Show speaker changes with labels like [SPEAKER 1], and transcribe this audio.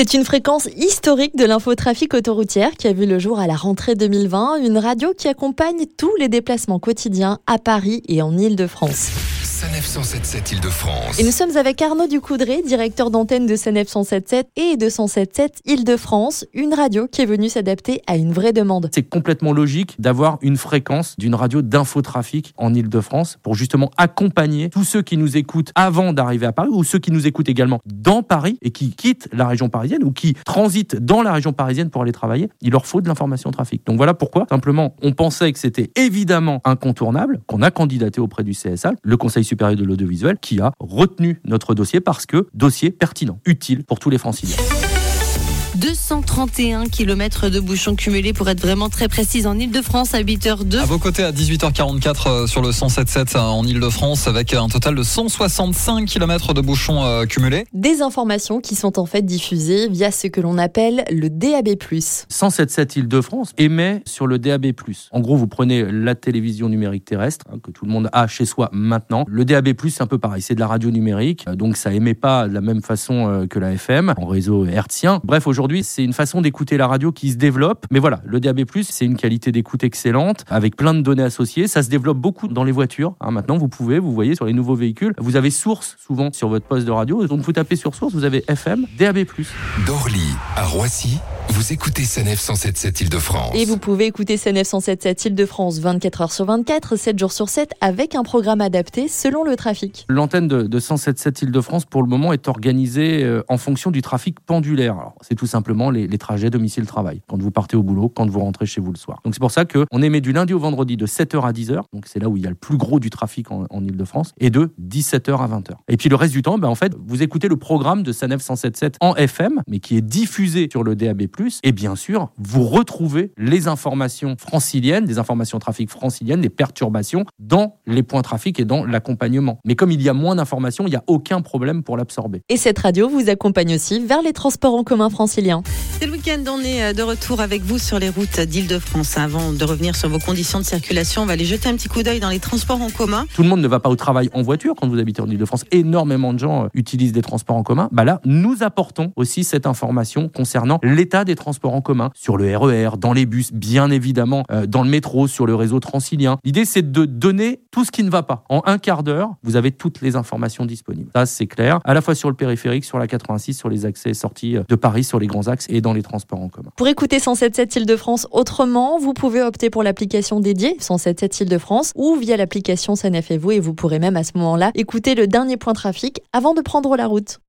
[SPEAKER 1] C'est une fréquence historique de l'infotrafic autoroutière qui a vu le jour à la rentrée 2020, une radio qui accompagne tous les déplacements quotidiens à Paris et en Île-de-France.
[SPEAKER 2] Sanef 177 Île-de-France.
[SPEAKER 1] Et nous sommes avec Arnaud Ducoudré, directeur d'antenne de Sanef 177 et de 177 Île-de-France, une radio qui est venue s'adapter à une vraie demande.
[SPEAKER 3] C'est complètement logique d'avoir une fréquence d'une radio d'infotrafic en Île-de-France pour justement accompagner tous ceux qui nous écoutent avant d'arriver à Paris ou ceux qui nous écoutent également dans Paris et qui quittent la région parisienne ou qui transitent dans la région parisienne pour aller travailler. Il leur faut de l'information trafic. Donc voilà pourquoi, simplement, on pensait que c'était évidemment incontournable, qu'on a candidaté auprès du CSA, le Conseil supérieur de l'audiovisuel, qui a retenu notre dossier parce que dossier pertinent, utile pour tous les franciliens.
[SPEAKER 1] 231 km de bouchons cumulés pour être vraiment très précise en Ile-de-France à 8h02.
[SPEAKER 4] À vos côtés à 18h44 euh, sur le 177 euh, en Ile-de-France avec un total de 165 km de bouchons euh, cumulés.
[SPEAKER 1] Des informations qui sont en fait diffusées via ce que l'on appelle le DAB+.
[SPEAKER 3] 177 Ile-de-France émet sur le DAB+. En gros, vous prenez la télévision numérique terrestre hein, que tout le monde a chez soi maintenant. Le DAB+, c'est un peu pareil, c'est de la radio numérique, donc ça émet pas de la même façon que la FM en réseau hertzien. Bref, aujourd'hui aujourd'hui, c'est une façon d'écouter la radio qui se développe. Mais voilà, le DAB+, c'est une qualité d'écoute excellente, avec plein de données associées. Ça se développe beaucoup dans les voitures. Hein, maintenant, vous pouvez, vous voyez sur les nouveaux véhicules, vous avez source souvent sur votre poste de radio. Donc, vous tapez sur source, vous avez FM, DAB+.
[SPEAKER 2] D'Orly à Roissy, vous écoutez CNF 177 Île-de-France.
[SPEAKER 1] Et vous pouvez écouter CNF 177 Île-de-France 24 heures sur 24, 7 jours sur 7, avec un programme adapté selon le trafic.
[SPEAKER 3] L'antenne de, de 177 Île-de-France, pour le moment, est organisée euh, en fonction du trafic pendulaire. C'est tout simplement les, trajets domicile-travail, quand vous partez au boulot, quand vous rentrez chez vous le soir. Donc c'est pour ça qu'on émet du lundi au vendredi de 7h à 10h, donc c'est là où il y a le plus gros du trafic en, Ile-de-France, et de 17h à 20h. Et puis le reste du temps, ben, en fait, vous écoutez le programme de SANEF 177 en FM, mais qui est diffusé sur le DAB+, et bien sûr, vous retrouvez les informations franciliennes, des informations trafic franciliennes, des perturbations dans les points trafic et dans l'accompagnement. Mais comme il y a moins d'informations, il n'y a aucun problème pour l'absorber.
[SPEAKER 1] Et cette radio vous accompagne aussi vers les transports en commun franciliens. C'est le week-end, on est euh, de retour avec vous sur les routes d'Île-de-France. Avant de revenir sur vos conditions de circulation, on va aller jeter un petit coup d'œil dans les transports en commun.
[SPEAKER 3] Tout le monde ne va pas au travail en voiture quand vous habitez en Île-de-France. Énormément de gens euh, utilisent des transports en commun. Bah là, nous apportons aussi cette information concernant l'état des transports en commun sur le RER, e dans les bus, bien évidemment, euh, dans le métro, sur le réseau transilien. L'idée, c'est de donner tout ce qui ne va pas. En un quart d'heure, vous avez toutes les informations disponibles. Ça, c'est clair. À la fois sur le périphérique, sur la 86, sur les accès et sorties de Paris, sur les grands axes et dans les transports en commun.
[SPEAKER 1] Pour écouter 177 Île-de-France autrement, vous pouvez opter pour l'application dédiée 177 Île-de-France ou via l'application SNF et vous et vous pourrez même à ce moment-là écouter le dernier point trafic avant de prendre la route.